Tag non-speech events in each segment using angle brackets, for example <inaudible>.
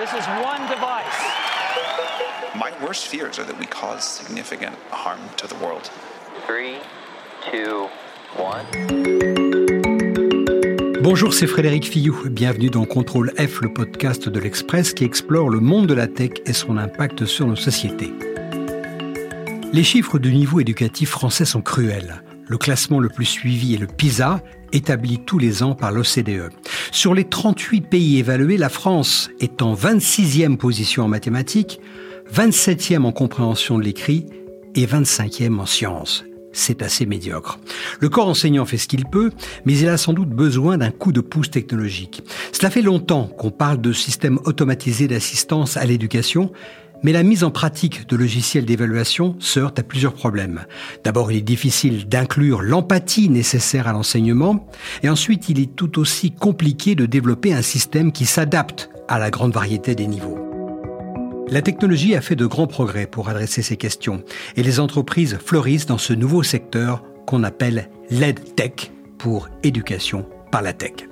This is one device. My worst fears are that we cause significant harm to the world. Three, two, one. Bonjour, c'est Frédéric Fillou. Bienvenue dans Contrôle F, le podcast de l'Express qui explore le monde de la tech et son impact sur nos sociétés. Les chiffres du niveau éducatif français sont cruels. Le classement le plus suivi est le PISA, établi tous les ans par l'OCDE. Sur les 38 pays évalués, la France est en 26e position en mathématiques, 27e en compréhension de l'écrit et 25e en sciences. C'est assez médiocre. Le corps enseignant fait ce qu'il peut, mais il a sans doute besoin d'un coup de pouce technologique. Cela fait longtemps qu'on parle de systèmes automatisés d'assistance à l'éducation, mais la mise en pratique de logiciels d'évaluation se heurte à plusieurs problèmes. D'abord, il est difficile d'inclure l'empathie nécessaire à l'enseignement, et ensuite, il est tout aussi compliqué de développer un système qui s'adapte à la grande variété des niveaux. La technologie a fait de grands progrès pour adresser ces questions, et les entreprises fleurissent dans ce nouveau secteur qu'on appelle l'EdTech pour éducation par la tech.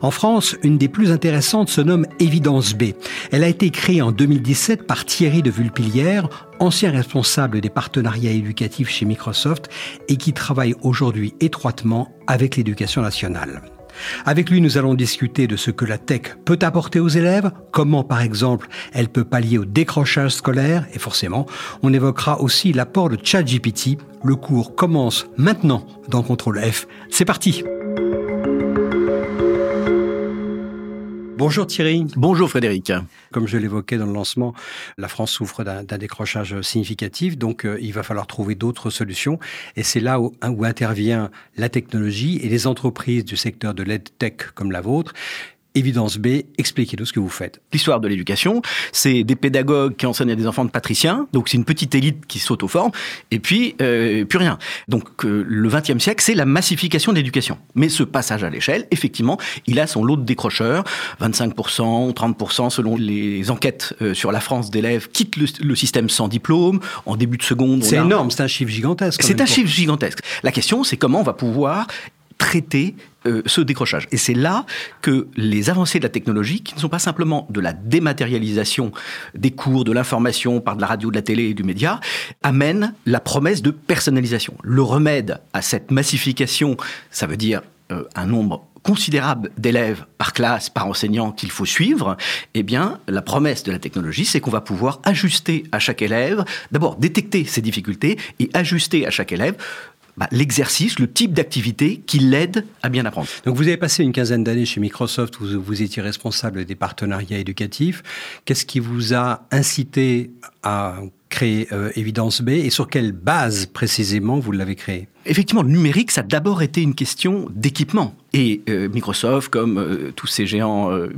En France, une des plus intéressantes se nomme Évidence B. Elle a été créée en 2017 par Thierry de Vulpilière, ancien responsable des partenariats éducatifs chez Microsoft et qui travaille aujourd'hui étroitement avec l'éducation nationale. Avec lui, nous allons discuter de ce que la tech peut apporter aux élèves, comment par exemple elle peut pallier au décrochage scolaire, et forcément, on évoquera aussi l'apport de ChatGPT. Le cours commence maintenant dans Contrôle F. C'est parti! Bonjour Thierry. Bonjour Frédéric. Comme je l'évoquais dans le lancement, la France souffre d'un décrochage significatif, donc euh, il va falloir trouver d'autres solutions. Et c'est là où, où, intervient la technologie et les entreprises du secteur de l'EdTech comme la vôtre Évidence B, expliquez-nous ce que vous faites. L'histoire de l'éducation, c'est des pédagogues qui enseignent à des enfants de patriciens, donc c'est une petite élite qui s'auto-forme, et puis euh, plus rien. Donc euh, le XXe siècle, c'est la massification de l'éducation. Mais ce passage à l'échelle, effectivement, il a son lot de décrocheurs, 25%, 30% selon les enquêtes euh, sur la France d'élèves quittent le, le, système sans diplôme, en début de seconde. C'est énorme, c'est un chiffre gigantesque. C'est un chiffre gigantesque. La question, c'est comment on va pouvoir traiter euh, ce décrochage. Et c'est là que les avancées de la technologie, qui ne sont pas simplement de la dématérialisation des cours, de l'information par de la radio, de la télé et du média, amènent la promesse de personnalisation. Le remède à cette massification, ça veut dire euh, un nombre considérable d'élèves par classe, par enseignant qu'il faut suivre, eh bien, la promesse de la technologie, c'est qu'on va pouvoir ajuster à chaque élève, d'abord détecter ses difficultés et ajuster à chaque élève bah, l'exercice, le type d'activité qui l'aide à bien apprendre. Donc vous avez passé une quinzaine d'années chez Microsoft, vous étiez responsable des partenariats éducatifs. Qu'est-ce qui vous a incité à créer euh, Evidence B et sur quelle base précisément vous l'avez créé? Effectivement, le numérique, ça a d'abord été une question d'équipement. Et euh, Microsoft, comme euh, tous ces géants euh,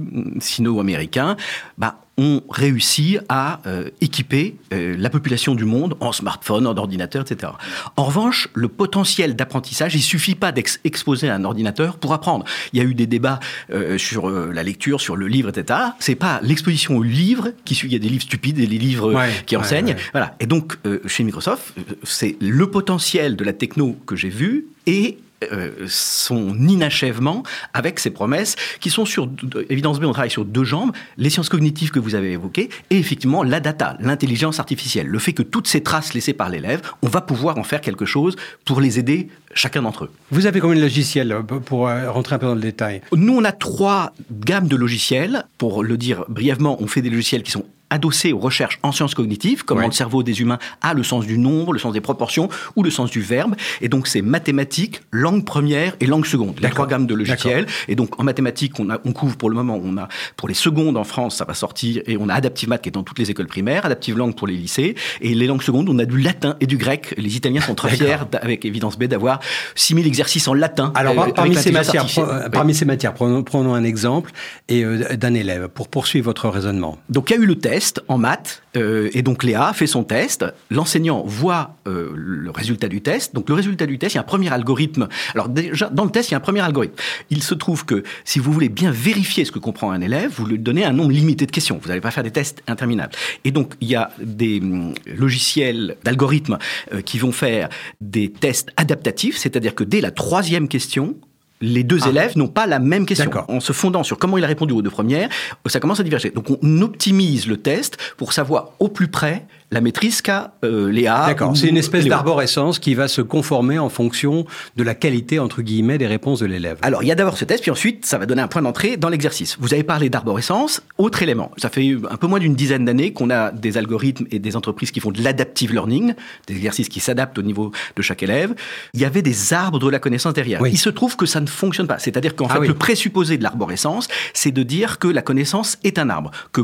sino-américains, bah, ont réussi à euh, équiper euh, la population du monde en smartphone, en ordinateur, etc. En revanche, le potentiel d'apprentissage, il suffit pas d'exposer un ordinateur pour apprendre. Il y a eu des débats euh, sur la lecture, sur le livre, etc. C'est pas l'exposition au livre qui suit. Il y a des livres stupides et des livres ouais, qui enseignent. Ouais, ouais. Voilà. Et donc, chez Microsoft, c'est le potentiel de la techno que j'ai vu et euh, son inachèvement avec ces promesses qui sont sur évidence B on travaille sur deux jambes les sciences cognitives que vous avez évoquées et effectivement la data l'intelligence artificielle le fait que toutes ces traces laissées par l'élève on va pouvoir en faire quelque chose pour les aider chacun d'entre eux. Vous avez combien de logiciels pour rentrer un peu dans le détail? Nous, on a trois gammes de logiciels. Pour le dire brièvement, on fait des logiciels qui sont adossés aux recherches en sciences cognitives, comment ouais. le cerveau des humains a le sens du nombre, le sens des proportions ou le sens du verbe. Et donc, c'est mathématiques, langue première et langue seconde. Les trois gammes de logiciels. Et donc, en mathématiques, on, a, on couvre pour le moment, on a pour les secondes en France, ça va sortir, et on a Adaptive Math qui est dans toutes les écoles primaires, Adaptive Langue pour les lycées. Et les langues secondes, on a du latin et du grec. Les Italiens sont très fiers, avec évidence B, d'avoir 6000 exercices en latin. Alors, euh, parmi, ces matières, oui. parmi ces matières, prenons, prenons un exemple et euh, d'un élève pour poursuivre votre raisonnement. Donc, il y a eu le test en maths, euh, et donc Léa fait son test. L'enseignant voit euh, le résultat du test. Donc, le résultat du test, il y a un premier algorithme. Alors, déjà, dans le test, il y a un premier algorithme. Il se trouve que si vous voulez bien vérifier ce que comprend un élève, vous lui donnez un nombre limité de questions. Vous n'allez pas faire des tests interminables. Et donc, il y a des hum, logiciels d'algorithmes euh, qui vont faire des tests adaptatifs, c'est-à-dire que dès la troisième question, les deux Ah. élèves n'ont pas la même question. En se fondant sur comment il a répondu aux deux premières, ça commence à diverger. Donc on optimise le test pour savoir au plus près la maîtrise qu'a euh, Léa. D'accord, c'est une espèce d'arborescence qui va se conformer en fonction de la qualité, entre guillemets, des réponses de l'élève. Alors, il y a d'abord ce test, puis ensuite, ça va donner un point d'entrée dans l'exercice. Vous avez parlé d'arborescence, autre élément. Ça fait un peu moins d'une dizaine d'années qu'on a des algorithmes et des entreprises qui font de l'adaptive learning, des exercices qui s'adaptent au niveau de chaque élève. Il y avait des arbres de la connaissance derrière. Oui. Il se trouve que ça ne fonctionne pas. C'est-à-dire qu'en Ah fait, oui. le présupposé de l'arborescence, c'est de dire que la connaissance est un arbre, que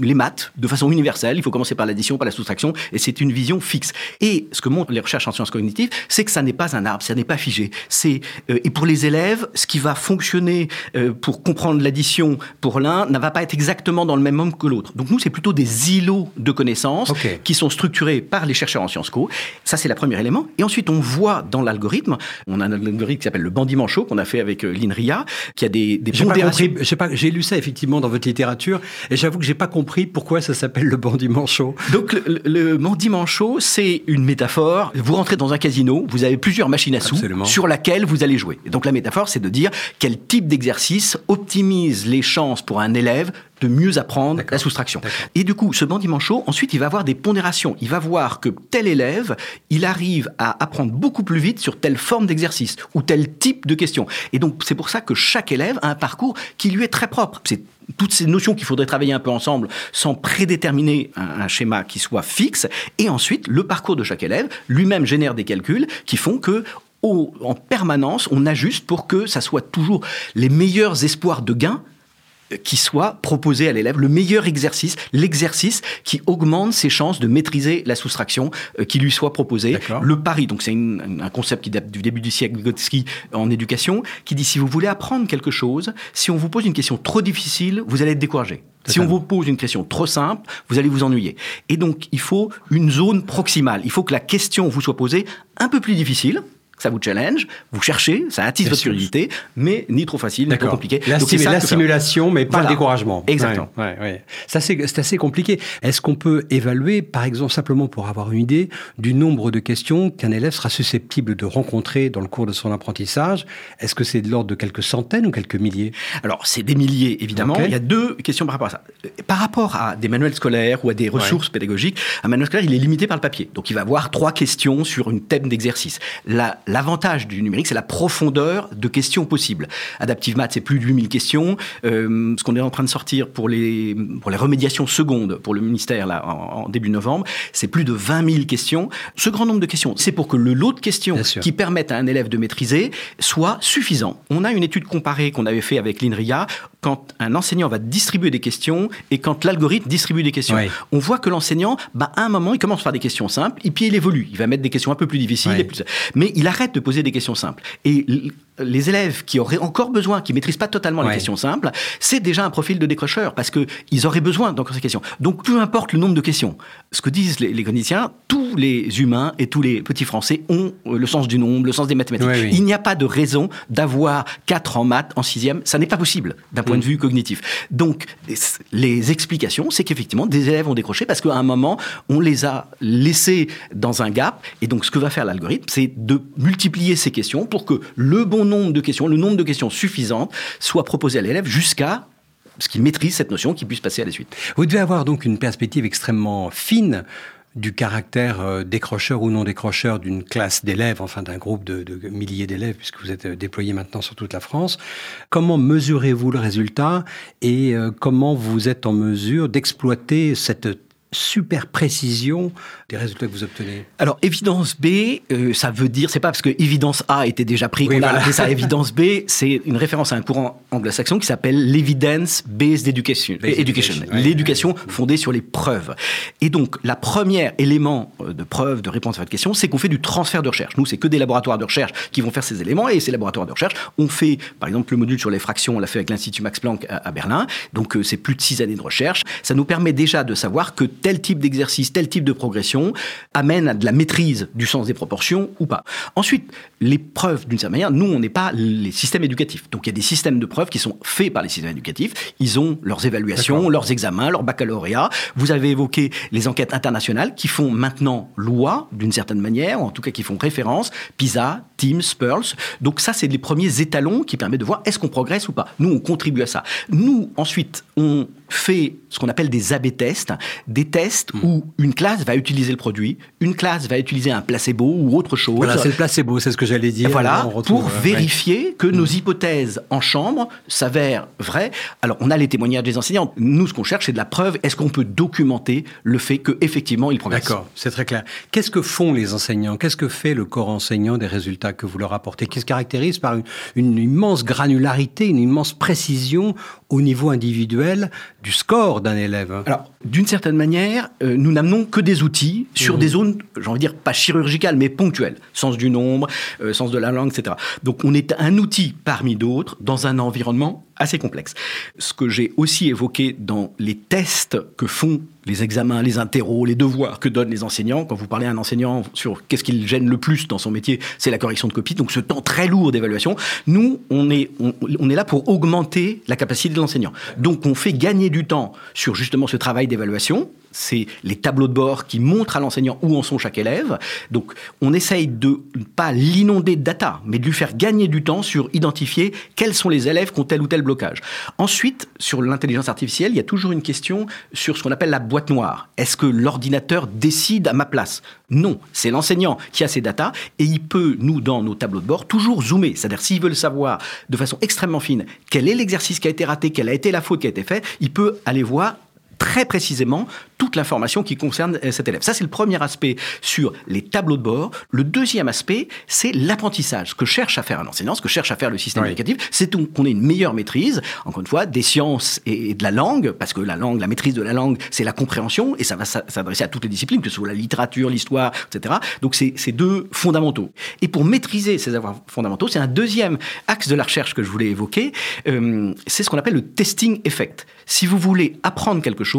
les maths, de façon universelle, il faut commencer par l'addition, par la soustraction, et c'est une vision fixe. Et ce que montrent les recherches en sciences cognitives, c'est que ça n'est pas un arbre, ça n'est pas figé. C'est euh, et pour les élèves, ce qui va fonctionner euh, pour comprendre l'addition pour l'un ne va pas être exactement dans le même homme que l'autre. Donc nous, c'est plutôt des îlots de connaissances qui sont structurés par les chercheurs en Sciences Co. Ça, c'est le premier élément. Et ensuite, on voit dans l'algorithme, on a un algorithme qui s'appelle le bandit manchot qu'on a fait avec euh, l'INRIA, qui a des, des j'ai lu ça effectivement dans votre littérature, et j'avoue que j'ai pas compris pourquoi ça s'appelle le bandit manchot. Donc le, le, le bandit manchot, c'est une métaphore. Vous rentrez dans un casino, vous avez plusieurs machines à sous Absolument. sur laquelle vous allez jouer. Et donc la métaphore, c'est de dire quel type d'exercice optimise les chances pour un élève de mieux apprendre la soustraction. Et du coup, ce bandit manchot, ensuite, il va avoir des pondérations. Il va voir que tel élève, il arrive à apprendre beaucoup plus vite sur telle forme d'exercice ou tel type de question. Et donc, c'est pour ça que chaque élève a un parcours qui lui est très propre. C'est toutes ces notions qu'il faudrait travailler un peu ensemble sans prédéterminer un, un schéma qui soit fixe. Et ensuite, le parcours de chaque élève lui-même génère des calculs qui font que au- en permanence, on ajuste pour que ça soit toujours les meilleurs espoirs de gain qui soient proposés à l'élève, le meilleur exercice, l'exercice qui augmente ses chances de maîtriser la soustraction euh, qui lui soit proposée. Le pari, donc c'est un concept qui date du début du siècle Vygotsky en éducation, qui dit si vous voulez apprendre quelque chose, si on vous pose une question trop difficile, vous allez être découragé. Si on vous pose une question trop simple, vous allez vous ennuyer. Et donc, il faut une zone proximale. Il faut que la question vous soit posée un peu plus difficile. Ça vous challenge, vous cherchez, ça attise votre curiosité, mais ni trop facile, ni trop compliqué. La, Donc, ça la stimulation, mais pas Voilà. le découragement. Exactement. Ouais, ouais, ouais. C'est assez, compliqué. Est-ce qu'on peut évaluer, par exemple, simplement pour avoir une idée, du nombre de questions qu'un élève sera susceptible de rencontrer dans le cours de son apprentissage? Est-ce que c'est de l'ordre de quelques centaines ou quelques milliers? Alors, c'est des milliers, évidemment. Il y a deux questions par rapport à ça. Euh, Par rapport à des manuels scolaires ou à des ressources pédagogiques, un manuel scolaire, il est limité par le papier. Donc, il va avoir trois questions sur une thème d'exercice. La- L'avantage du numérique, c'est la profondeur de questions possibles. Adaptive Math, c'est plus de 8000 questions. Euh, ce qu'on est en train de sortir pour les, pour les remédiations secondes pour le ministère, là, en, en début novembre, c'est plus de 20 000 questions. Ce grand nombre de questions, c'est pour que le lot de questions qui permettent à un élève de maîtriser soit suffisant. On a une étude comparée qu'on avait fait avec l'INRIA quand un enseignant va distribuer des questions et quand l'algorithme distribue des questions. Oui. On voit que l'enseignant, bah, à un moment, il commence par des questions simples et puis il évolue. Il va mettre des questions un peu plus difficiles, Oui. et plus- mais il arrête de poser des questions simples. Et les élèves qui auraient encore besoin, qui maîtrisent pas totalement Ouais. les questions simples, c'est déjà un profil de décrocheur parce que ils auraient besoin d'encore ces questions. Donc peu importe le nombre de questions, ce que disent les, les tous les humains et tous les petits Français ont euh, le sens du nombre, le sens des mathématiques. Oui. Il n'y a pas de raison d'avoir 4 en maths en sixième. Ça n'est pas possible d'un point de vue cognitif. Donc, les explications, c'est qu'effectivement, des élèves ont décroché parce qu'à un moment, on les a laissés dans un gap. Et donc, ce que va faire l'algorithme, c'est de multiplier ces questions pour que le bon nombre de questions, le nombre de questions suffisantes, soit proposé à l'élève jusqu'à ce qu'il maîtrise cette notion, qu'il puisse passer à la suite. Vous devez avoir donc une perspective extrêmement fine du caractère euh, décrocheur ou non décrocheur d'une classe d'élèves, enfin d'un groupe de, de milliers d'élèves, puisque vous êtes euh, déployé maintenant sur toute la France. Comment mesurez-vous le résultat et euh, comment vous êtes en mesure d'exploiter cette super précision des résultats que vous obtenez Alors, évidence B, euh, ça veut dire, c'est pas parce que évidence A était déjà pris Oui, qu'on a appelé ça <laughs> évidence B, c'est une référence à un courant anglo-saxon qui s'appelle l'evidence-based education. Based education, education, ouais. l'éducation fondée sur les preuves. Et donc, la première élément euh, de preuve, de réponse à votre question, c'est qu'on fait du transfert de recherche. Nous, c'est que des laboratoires de recherche qui vont faire ces éléments, et ces laboratoires de recherche ont fait, par exemple, le module sur les fractions, on l'a fait avec l'Institut Max Planck à, à Berlin, donc euh, c'est plus de six années de recherche. Ça nous permet déjà de savoir que tel type d'exercice, tel type de progression amène à de la maîtrise du sens des proportions ou pas. Ensuite, les preuves, d'une certaine manière, nous, on n'est pas les systèmes éducatifs. Donc il y a des systèmes de preuves qui sont faits par les systèmes éducatifs. Ils ont leurs évaluations, leurs examens, leur baccalauréat. Vous avez évoqué les enquêtes internationales qui font maintenant loi, d'une certaine manière, ou en tout cas qui font référence, PISA, Teams, Pearls. Donc ça, c'est les premiers étalons qui permettent de voir est-ce qu'on progresse ou pas. Nous, on contribue à ça. Nous, ensuite, on fait ce qu'on appelle des AB tests, des tests hmm. où une classe va utiliser le produit, une classe va utiliser un placebo ou autre chose. Voilà, c'est le placebo, c'est ce que j'allais dire. Voilà, pour euh, vérifier que nos hmm. hypothèses en chambre s'avèrent vraies. Alors, on a les témoignages des enseignants. Nous, ce qu'on cherche, c'est de la preuve. Est-ce qu'on peut documenter le fait qu'effectivement, ils progressent D'accord, c'est très clair. Qu'est-ce que font les enseignants? Qu'est-ce que fait le corps enseignant des résultats que vous leur apportez? Qui se caractérise par une immense granularité, une immense précision au niveau individuel du score d'un élève. Alors, d'une certaine manière, euh, nous n'amenons que des outils sur mmh. des zones, j'ai envie de dire, pas chirurgicales, mais ponctuelles. Sens du nombre, euh, sens de la langue, etc. Donc, on est un outil parmi d'autres dans un environnement assez complexe. Ce que j'ai aussi évoqué dans les tests que font les examens, les interros, les devoirs que donnent les enseignants. Quand vous parlez à un enseignant sur qu'est-ce qui le gêne le plus dans son métier, c'est la correction de copie. Donc ce temps très lourd d'évaluation, nous, on est, on, est là pour augmenter la capacité de l'enseignant. Donc on fait gagner du temps sur justement ce travail d'évaluation c'est les tableaux de bord qui montrent à l'enseignant où en sont chaque élève. Donc, on essaye de ne pas l'inonder de data, mais de lui faire gagner du temps sur identifier quels sont les élèves qui ont tel ou tel blocage. Ensuite, sur l'intelligence artificielle, il y a toujours une question sur ce qu'on appelle la boîte noire. Est-ce que l'ordinateur décide à ma place? Non, c'est l'enseignant qui a ces datas et il peut, nous, dans nos tableaux de bord, toujours zoomer. C'est-à-dire, s'il veut le savoir de façon extrêmement fine, quel est l'exercice qui a été raté, quelle a été la faute qui a été faite, il peut aller voir très précisément toute l'information qui concerne euh, cet élève. Ça, c'est le premier aspect sur les tableaux de bord. Le deuxième aspect, c'est l'apprentissage. Ce que cherche à faire un enseignant, ce que cherche à faire le système éducatif, c'est qu'on ait une meilleure maîtrise, encore une fois, des sciences et de la langue, parce que la langue, la maîtrise de la langue, c'est la compréhension, et ça va s'adresser à toutes les disciplines, que ce soit la littérature, l'histoire, etc. Donc, c'est deux fondamentaux. Et pour maîtriser ces avoirs fondamentaux, c'est un deuxième axe de la recherche que je voulais évoquer, euh, c'est ce qu'on appelle le testing effect. Si vous voulez apprendre quelque chose,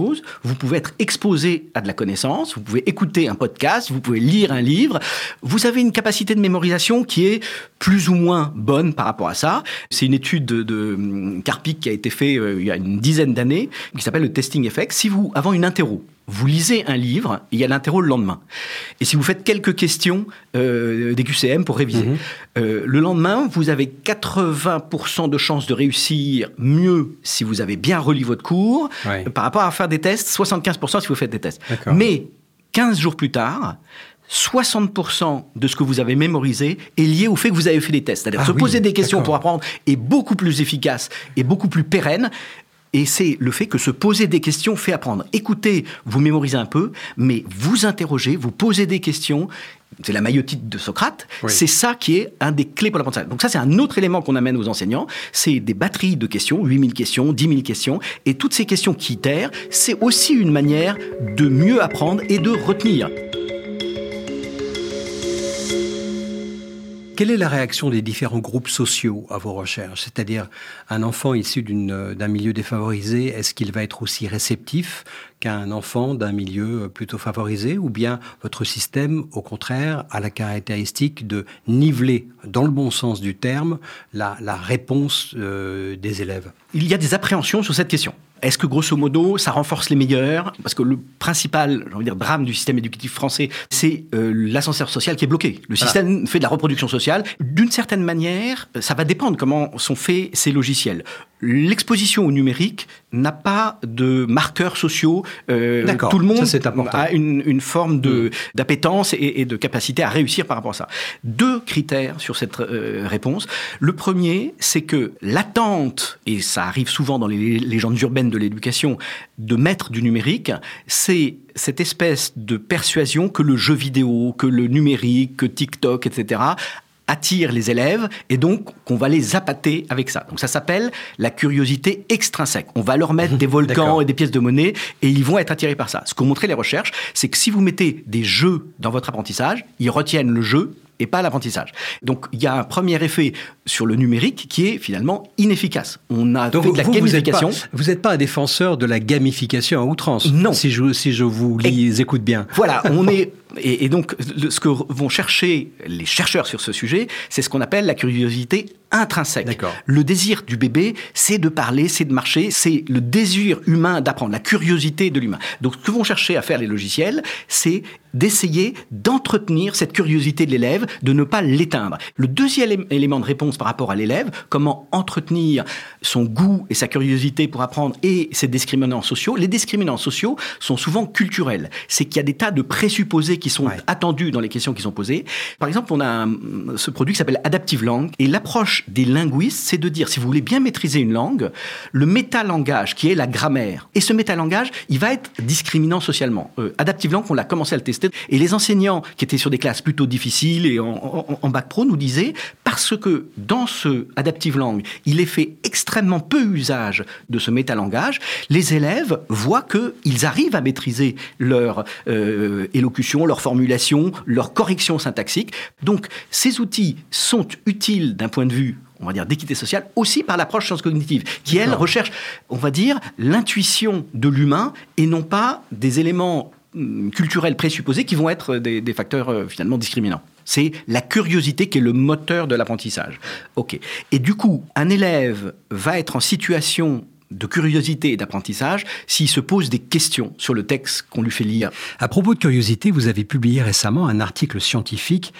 vous pouvez être exposé à de la connaissance, vous pouvez écouter un podcast, vous pouvez lire un livre. Vous avez une capacité de mémorisation qui est plus ou moins bonne par rapport à ça. C'est une étude de, de hum, qui a été faite euh, il y a une dizaine d'années, qui s'appelle le testing effect. Si vous, avant une interro, vous lisez un livre, il y a l'interro le lendemain. Et si vous faites quelques questions euh, des QCM pour réviser, mhm. euh, le lendemain, vous avez 80% de chances de réussir mieux si vous avez bien relu votre cours, par rapport à faire des tests, 75% si vous faites des tests. Mais 15 jours plus tard, 60% de ce que vous avez mémorisé est lié au fait que vous avez fait des tests. C'est-à-dire ah se poser des questions pour apprendre est beaucoup plus efficace et beaucoup plus pérenne et c'est le fait que se poser des questions fait apprendre. Écoutez, vous mémorisez un peu, mais vous interrogez, vous posez des questions. C'est la maillotite de Socrate. C'est ça qui est un des clés pour l'apprentissage. Donc ça, c'est un autre élément qu'on amène aux enseignants. C'est des batteries de questions, 8000 questions, 10 000 questions. Et toutes ces questions qui terrent, c'est aussi une manière de mieux apprendre et de retenir. Quelle est la réaction des différents groupes sociaux à vos recherches? C'est-à-dire, un enfant issu d'un milieu défavorisé, est-ce qu'il va être aussi réceptif qu'un enfant d'un milieu plutôt favorisé? Ou bien votre système, au contraire, a la caractéristique de niveler, dans le bon sens du terme, la, réponse euh, des élèves? Il y a des appréhensions sur cette question. Est-ce que grosso modo, ça renforce les meilleurs? Parce que le principal, j'ai envie de dire, drame du système éducatif français, c'est euh, l'ascenseur social qui est bloqué. Le système fait de la reproduction sociale. D'une certaine manière, ça va dépendre comment sont faits ces logiciels l'exposition au numérique n'a pas de marqueurs sociaux. Euh, tout le monde a une, forme de, mm. d'appétence et, de capacité à réussir par rapport à ça. Deux critères sur cette euh, réponse. Le premier, c'est que l'attente, et ça arrive souvent dans les légendes urbaines de l'éducation, de mettre du numérique, c'est cette espèce de persuasion que le jeu vidéo, que le numérique, que TikTok, etc., attire les élèves et donc qu'on va les appâter avec ça. Donc ça s'appelle la curiosité extrinsèque. On va leur <laughs> mettre des volcans et des pièces de monnaie et ils vont être attirés par ça. Ce qu'ont montré les recherches, c'est que si vous mettez des jeux dans votre apprentissage, ils retiennent le jeu et pas l'apprentissage. Donc il y a un premier effet sur le numérique qui est finalement inefficace. On a Donc fait de la vous, gamification. Vous n'êtes pas, pas, un défenseur de la gamification à outrance. Non. Si je, si je vous lis, écoute bien. Voilà, on est et, et, donc, le, ce que vont chercher les chercheurs sur ce sujet, c'est ce qu'on appelle la curiosité intrinsèque. Le désir du bébé, c'est de parler, c'est de marcher, c'est le désir humain d'apprendre, la curiosité de l'humain. Donc, ce que vont chercher à faire les logiciels, c'est d'essayer d'entretenir cette curiosité de l'élève, de ne pas l'éteindre. Le deuxième élément de réponse par rapport à l'élève, comment entretenir son goût et sa curiosité pour apprendre et ses discriminants sociaux. Les discriminants sociaux sont souvent culturels. C'est qu'il y a des tas de présupposés qui sont ouais. attendus dans les questions qui sont posées. Par exemple, on a un, ce produit qui s'appelle Adaptive Langue et l'approche des linguistes, c'est de dire si vous voulez bien maîtriser une langue, le métalangage qui est la grammaire et ce métalangage, il va être discriminant socialement. Euh, Adaptive Langue, on l'a commencé à le tester et les enseignants qui étaient sur des classes plutôt difficiles et en, en, en bac pro nous disaient parce que dans ce Adaptive Langue, il est fait extrêmement peu usage de ce métalangage, les élèves voient qu'ils arrivent à maîtriser leur euh, élocution, leur formulation, leur correction syntaxique. Donc ces outils sont utiles d'un point de vue on va dire, d'équité sociale, aussi par l'approche science cognitive, qui, elle, recherche, on va dire, l'intuition de l'humain et non pas des éléments hum, culturels présupposés qui vont être des, des facteurs euh, finalement discriminants. C'est la curiosité qui est le moteur de l'apprentissage. Ok. Et du coup, un élève va être en situation de curiosité et d'apprentissage s'il se pose des questions sur le texte qu'on lui fait lire. À propos de curiosité, vous avez publié récemment un article scientifique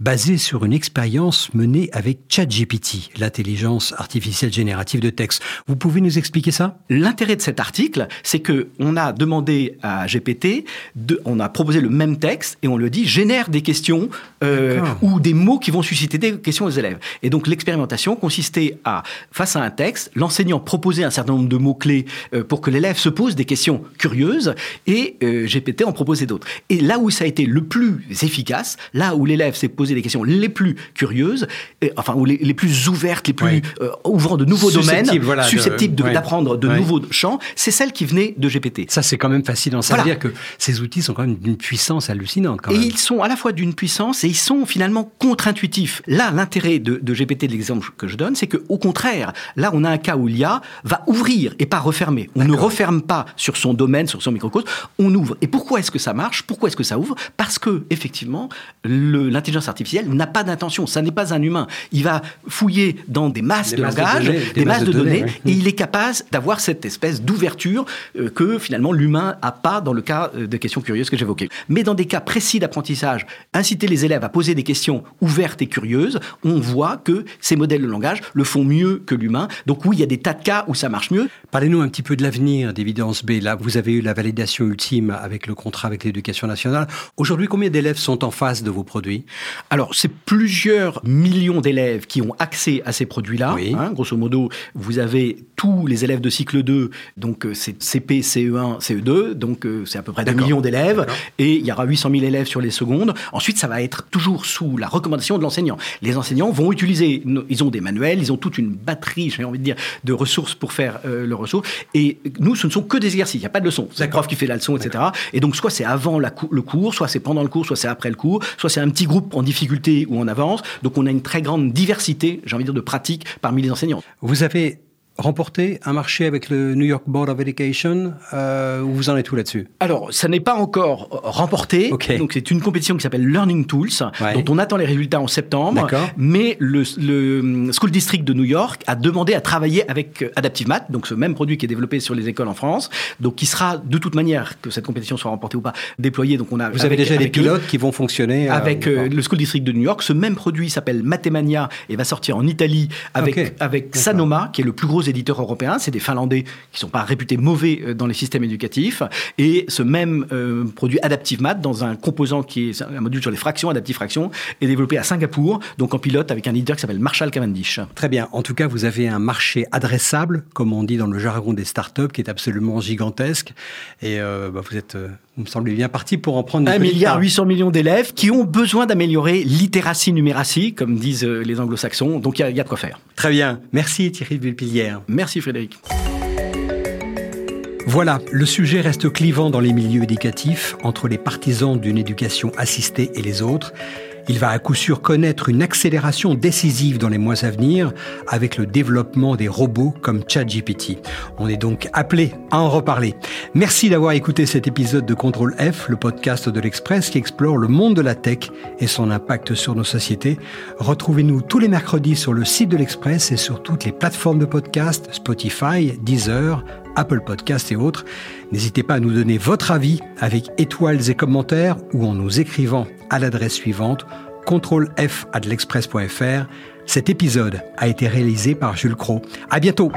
basé sur une expérience menée avec ChatGPT, l'intelligence artificielle générative de texte. Vous pouvez nous expliquer ça? L'intérêt de cet article, c'est que on a demandé à GPT, de, on a proposé le même texte et on lui dit génère des questions euh, ou des mots qui vont susciter des questions aux élèves. Et donc l'expérimentation consistait à, face à un texte, l'enseignant proposait un certain nombre de mots clés euh, pour que l'élève se pose des questions curieuses et euh, GPT en proposait d'autres. Et là où ça a été le plus efficace, là où l'élève s'est posé des questions les plus curieuses, et, enfin, ou les, les, plus ouvertes, les plus oui. euh, ouvrant de nouveaux domaines, voilà, susceptibles d'apprendre de, nouveaux champs, c'est celle qui venait de GPT. Ça, c'est quand même fascinant. Ça voilà. veut dire que ces outils sont quand même d'une puissance hallucinante. Quand et même. ils sont à la fois d'une puissance et ils sont finalement contre-intuitifs. Là, l'intérêt de, de, GPT, de l'exemple que je donne, c'est que au contraire, là, on a un cas où l'IA va ouvrir et pas refermer. On ne referme pas sur son domaine, sur son microcosme, on ouvre. Et pourquoi est-ce que ça marche? Pourquoi est-ce que ça ouvre? Parce que effectivement, l'intelligence artificielle n'a pas d'intention. Ça n'est pas un humain. Il va fouiller dans des masses des de masses langage, de données, des, des, masses, masses de, de données, données oui. et il est capable d'avoir cette espèce d'ouverture euh, que finalement l'humain n'a pas dans le cas euh, de questions curieuses que j'évoquais. Mais dans des cas précis d'apprentissage, inciter les élèves à poser des questions ouvertes et curieuses, on voit que ces modèles de langage le font mieux que l'humain. Donc oui, il y a des tas de cas où ça marche mieux. Parlez-nous un petit peu de l'avenir d'Évidence B. Là, vous avez eu la validation ultime avec le contrat avec l'éducation nationale. Aujourd'hui, combien d'élèves sont en face de vos produits? Alors, c'est plusieurs millions d'élèves qui ont accès à ces produits-là. Oui. Hein, grosso modo, vous avez tous les élèves de cycle 2, donc c'est CP, CE1, CE2, donc euh, c'est à peu près 2 millions d'élèves, et il y aura 800 000 élèves sur les secondes. Ensuite, ça va être toujours sous la recommandation de l'enseignant. Les enseignants vont utiliser, ils ont des manuels, ils ont toute une batterie, j'ai envie de dire, de ressources pour faire euh, leurs ressources, et nous, ce ne sont que des exercices, il n'y a pas de leçon. C'est le prof qui fait la leçon, etc. Et donc, soit c'est avant la cou le cours, soit c'est pendant le cours, soit c'est après le cours, soit c'est un petit groupe en difficulté ou en avance. Donc on a une très grande diversité, j'ai envie de dire, de pratiques parmi les enseignants. Vous avez remporté un marché avec le New York Board of Education euh, Vous en êtes où là-dessus? Alors, ça n'est pas encore remporté. Okay. Donc, c'est une compétition qui s'appelle Learning Tools, ouais. dont on attend les résultats en septembre. Mais le, le, School District de New York a demandé à travailler avec Adaptive Math, donc ce même produit qui est développé sur les écoles en France, donc qui sera de toute manière, que cette compétition soit remportée ou pas, déployé. Donc, on a, Vous avez déjà des pilotes eux, qui vont fonctionner Avec euh, le School District de New York. Ce même produit s'appelle Mathemania et va sortir en Italie avec, okay. avec Sanoma, qui est le plus gros éditeur européen c'est des Finlandais qui sont pas réputés mauvais dans les systèmes éducatifs. Et ce même euh, produit Adaptive Math, dans un composant qui est un module sur les fractions, Adaptive Fraction, est développé à Singapour, donc en pilote avec un leader qui s'appelle Marshall Cavendish. Très bien. En tout cas, vous avez un marché adressable, comme on dit dans le jargon des startups, qui est absolument gigantesque. Et euh, bah, vous êtes, euh, me semblez bien parti pour en prendre un milliard 800 millions d'élèves qui ont besoin d'améliorer littératie, numératie, comme disent les anglo-saxons. Donc il y, y, a de quoi faire. Très bien. Merci Thierry Vulpilière. Merci Frédéric. Voilà, le sujet reste clivant dans les milieux éducatifs entre les partisans d'une éducation assistée et les autres. Il va à coup sûr connaître une accélération décisive dans les mois à venir avec le développement des robots comme ChatGPT. On est donc appelé à en reparler. Merci d'avoir écouté cet épisode de Contrôle F, le podcast de l'Express qui explore le monde de la tech et son impact sur nos sociétés. Retrouvez-nous tous les mercredis sur le site de l'Express et sur toutes les plateformes de podcast, Spotify, Deezer, Apple Podcast et autres. N'hésitez pas à nous donner votre avis avec étoiles et commentaires ou en nous écrivant à l'adresse suivante contrôle Cet épisode a été réalisé par Jules Cro. À bientôt!